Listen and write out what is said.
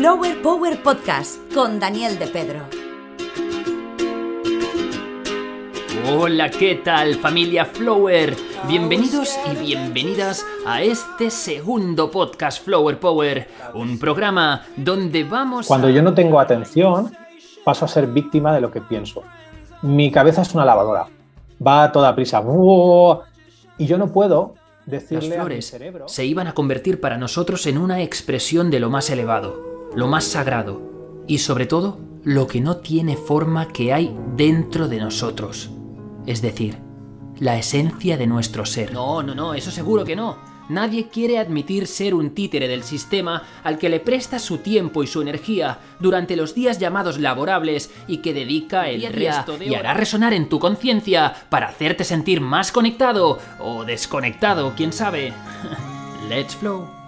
Flower Power Podcast con Daniel de Pedro. Hola, ¿qué tal familia Flower? Bienvenidos y bienvenidas a este segundo podcast Flower Power, un programa donde vamos... Cuando yo no tengo atención, paso a ser víctima de lo que pienso. Mi cabeza es una lavadora, va a toda prisa, y yo no puedo decirle Las a mi flores cerebro... se iban a convertir para nosotros en una expresión de lo más elevado, lo más sagrado y sobre todo lo que no tiene forma que hay dentro de nosotros. Es decir, la esencia de nuestro ser. No, no, no, eso seguro que no. Nadie quiere admitir ser un títere del sistema al que le presta su tiempo y su energía durante los días llamados laborables y que dedica el resto de y hará resonar en tu conciencia para hacerte sentir más conectado o desconectado, quién sabe. Let's flow.